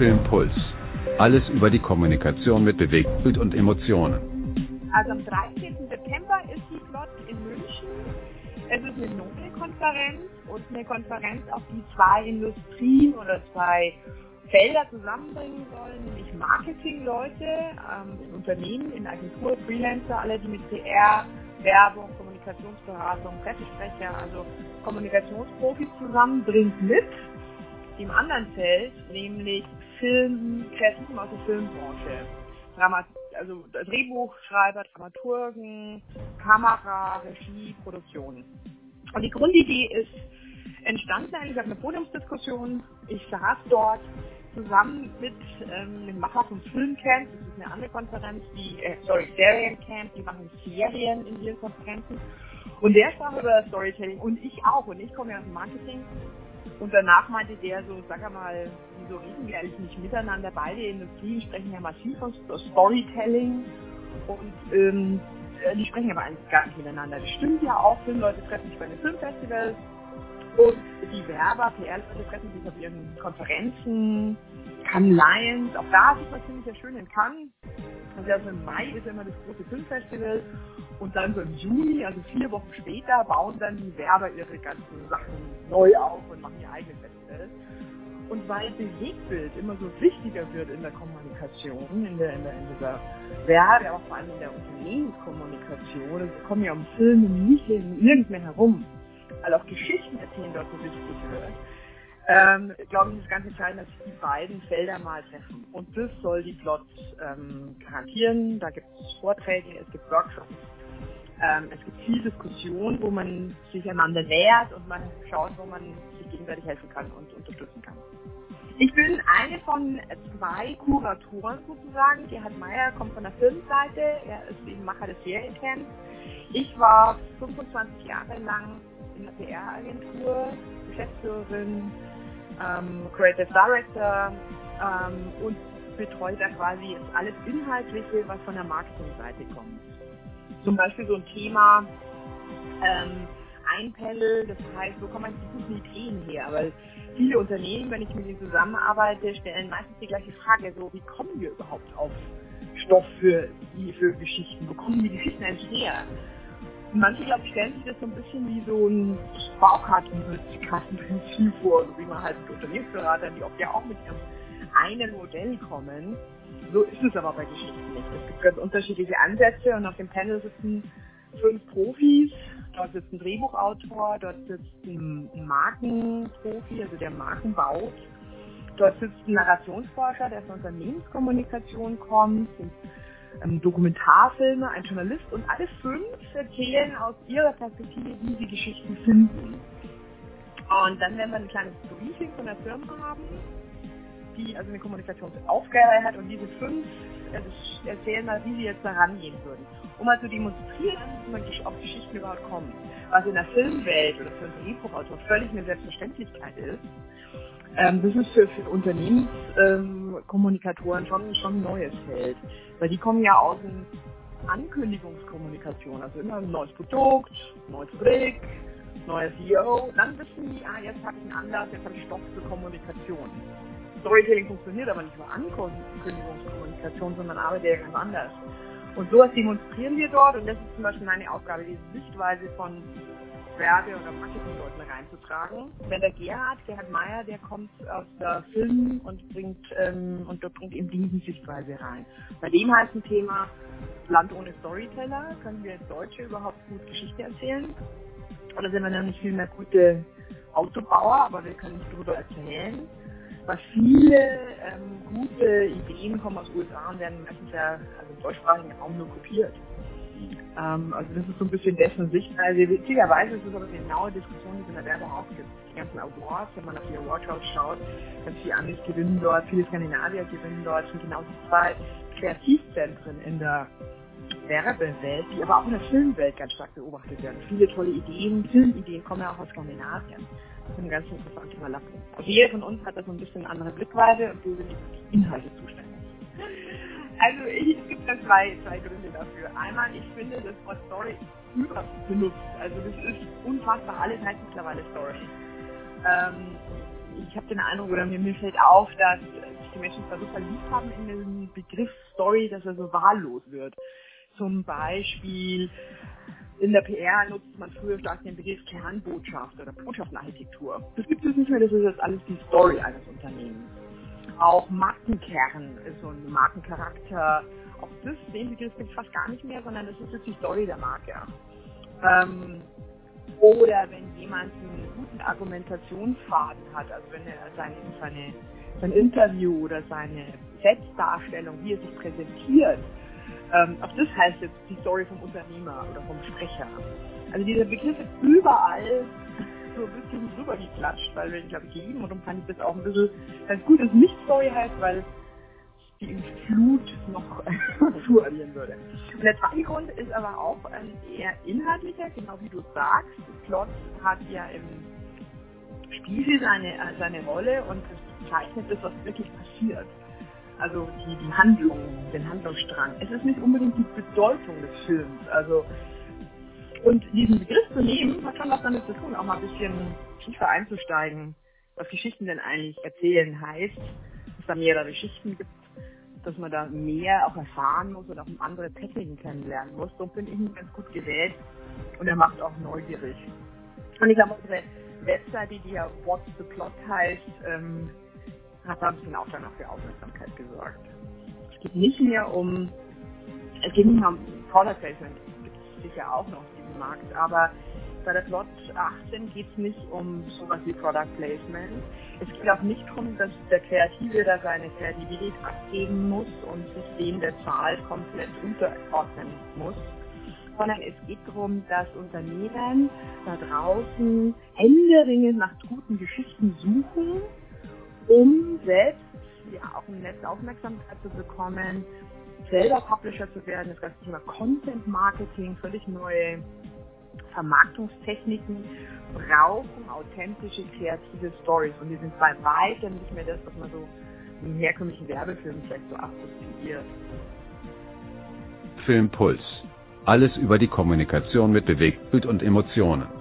Filmpuls. Alles über die Kommunikation mit Bewegtbild und Emotionen. Also am 13. September ist die Plot in München. Es ist eine Nobelkonferenz und eine Konferenz, auf die zwei Industrien oder zwei Felder zusammenbringen sollen, nämlich Marketingleute, ähm, Unternehmen, in Agentur, Freelancer, alle, die mit PR, Werbung, Kommunikationsberatung, Pressesprecher, also Kommunikationsprofis zusammenbringen mit dem anderen Feld, nämlich Film, Kreativen aus der Filmbranche. Dramat also Drehbuchschreiber, Dramaturgen, Kamera, Regie, Produktion. Und die Grundidee ist entstanden eigentlich auf einer Podiumsdiskussion. Ich saß dort zusammen mit ähm, dem Macher vom Filmcamp, das ist eine andere Konferenz, die, äh, sorry, Seriencamp, die machen Serien in ihren Konferenzen. Und der sprach über Storytelling und ich auch. Und ich komme ja aus dem Marketing und danach meinte der so, sag mal, wieso reden wir eigentlich nicht miteinander? Beide Industrien sprechen ja massiv von Storytelling und ähm, äh, die sprechen aber eigentlich gar nicht miteinander. Das stimmt ja auch, Filmleute treffen sich bei den Filmfestivals und die Werber, PR-Leute treffen sich auf ihren Konferenzen, Cannes Lions, auch da sieht man ziemlich schön in Cannes. Also im Mai ist ja immer das große Filmfestival. Und dann so im Juni, also vier Wochen später, bauen dann die Werber ihre ganzen Sachen neu auf und machen ihr eigenes Festival. Und weil Bewegtbild immer so wichtiger wird in der Kommunikation, in, der, in, der, in dieser Werbe, aber vor allem in der Unternehmenskommunikation, es kommen ja um Filme nicht nirgends mehr herum, weil auch Geschichten erzählen dort so wichtig wird, ähm, glaube ich, ist ganz entscheidend, dass sich die beiden Felder mal treffen. Und das soll die Plot ähm, garantieren. Da gibt es Vorträge, es gibt Workshops, ähm, es gibt viel Diskussion, wo man sich einander nähert und man schaut, wo man sich gegenseitig helfen kann und unterstützen kann. Ich bin eine von zwei Kuratoren sozusagen. Gerhard Meyer kommt von der Filmseite, er ist eben Macher des Seriencamps. Ich war 25 Jahre lang in der PR-Agentur, Geschäftsführerin, ähm, Creative Director ähm, und betreut da quasi alles Inhaltliche, was von der Marketingseite kommt zum Beispiel so ein Thema ähm, Einpanel, das heißt, wo kommen die guten Ideen her? Weil viele Unternehmen, wenn ich mit ihnen zusammenarbeite, stellen meistens die gleiche Frage, so wie kommen wir überhaupt auf Stoff für, für Geschichten? Wo kommen die Geschichten eigentlich her? Manche, glaube ich, stellen sich das so ein bisschen wie so ein Baukartenprinzip vor, so wie man halt mit Unternehmensberatern, die oft ja auch mit ihrem einen Modell kommen, so ist es aber bei Geschichten nicht. Es gibt ganz unterschiedliche Ansätze und auf dem Panel sitzen fünf Profis. Dort sitzt ein Drehbuchautor, dort sitzt ein Markenprofi, also der Marken baut. Dort sitzt ein Narrationsforscher, der aus Unternehmenskommunikation kommt, sind ähm, Dokumentarfilme, ein Journalist und alle fünf erzählen aus ihrer Perspektive, wie sie Geschichten finden. Und dann werden wir ein kleines Briefing von der Firma haben die also eine Kommunikationsaufgabe hat und diese fünf also erzählen mal, wie sie jetzt da rangehen würden. Um mal zu demonstrieren, wie man auf Geschichten überhaupt kommt. Was in der Filmwelt oder für einen Drehbuchautor völlig eine Selbstverständlichkeit ist, ähm, das ist für, für Unternehmenskommunikatoren ähm, schon, schon ein neues Feld. Weil die kommen ja aus dem Ankündigungskommunikation, also immer ein neues Produkt, neues Projekt, neues CEO, dann wissen die, ah, jetzt habe ich einen Anlass, jetzt habe ich Stoff für Kommunikation. Storytelling funktioniert aber nicht nur Ankündigungskommunikation, sondern arbeitet ja ganz anders. Und sowas demonstrieren wir dort und das ist zum Beispiel meine Aufgabe, diese Sichtweise von Werbe- oder Marketingleuten reinzutragen. Wenn der Gerhard, Gerhard Meyer, der kommt aus der Film und bringt ähm, und dort bringt eben diese Sichtweise rein. Bei dem heißt ein Thema Land ohne Storyteller. Können wir Deutsche überhaupt gut Geschichte erzählen? Oder sind wir dann nicht viel mehr gute Autobauer, aber wir können nicht darüber erzählen? Aber viele ähm, gute Ideen kommen aus den USA und werden meistens ja also im deutschsprachigen Raum nur kopiert. Ähm, also das ist so ein bisschen dessen Sichtweise. Witzigerweise ist es aber eine genaue Diskussion, die es in der Werbung auch gibt. Die ganzen Awards, wenn man auf die Awardshows schaut, ganz viele Amis gewinnen dort, viele Skandinavier gewinnen dort, sind genau die zwei Kreativzentren in der Werbewelt, die aber auch in der Filmwelt ganz stark beobachtet werden. Viele tolle Ideen, Filmideen kommen ja auch aus Skandinavien eine ganz interessante Überlappung. Also jeder von uns hat da so ein bisschen andere Blickweise und wir sind die Inhalte zuständig. Also ich, es gibt da zwei, zwei Gründe dafür. Einmal, ich finde das Wort Story überbenutzt. Also das ist unfassbar, alles heißt mittlerweile Story. Ähm, ich habe den Eindruck, oder mir, mir fällt auf, dass die Menschen zwar so verliebt haben in den Begriff Story, dass er so wahllos wird. Zum Beispiel in der PR nutzt man früher stark den Begriff Kernbotschaft oder Botschaftenarchitektur. Das gibt es nicht mehr, das ist jetzt alles die Story eines Unternehmens. Auch Markenkern so ein Markencharakter. Auch das, den Begriff gibt es fast gar nicht mehr, sondern das ist jetzt die Story der Marke. Ähm, oder wenn jemand einen guten Argumentationsfaden hat, also wenn er seine, seine, sein Interview oder seine Selbstdarstellung, wie er sich präsentiert, ähm, auch das heißt jetzt die Story vom Unternehmer oder vom Sprecher. Also dieser Begriff ist überall so ein bisschen drüber geklatscht, weil wir, glaube ich, lieben und fand ich das auch ein bisschen ganz gut, dass es nicht Story heißt, weil die Flut noch zuaddieren würde. Und der zweite Grund ist aber auch ein eher inhaltlicher, genau wie du sagst. Plot hat ja im Spiegel seine, seine Rolle und das zeichnet das, was wirklich passiert also die, die Handlung, den Handlungsstrang. Es ist nicht unbedingt die Bedeutung des Films. Also und diesen Begriff zu nehmen, hat schon was damit zu tun, auch mal ein bisschen tiefer einzusteigen, was Geschichten denn eigentlich erzählen heißt, dass es da mehrere Schichten gibt, dass man da mehr auch erfahren muss oder auch andere Techniken kennenlernen muss. So finde ich ihn ganz gut gewählt und er macht auch neugierig. Und ich glaube, unsere Webseite, die ja What's the Plot heißt, ähm, hat da ein bisschen auch dann noch für Aufmerksamkeit gesorgt. Es geht nicht mehr um, es geht nicht mehr um Product Placement, gibt es sicher auch noch Markt, aber bei der Plot 18 geht es nicht um sowas wie Product Placement. Es geht auch nicht darum, dass der Kreative da seine Kreativität abgeben muss und sich dem der Zahl komplett unterordnen muss, sondern es geht darum, dass Unternehmen da draußen händeringend nach guten Geschichten suchen um selbst ja, auch im Netz Aufmerksamkeit zu bekommen, selber Publisher zu werden, das ganze Thema Content Marketing, völlig neue Vermarktungstechniken brauchen authentische, kreative Stories. Und die sind bei weitem nicht mehr das, was man so im herkömmlichen Werbefilm vielleicht so assoziiert. Filmpuls. Alles über die Kommunikation mit Bewegtbild und Emotionen.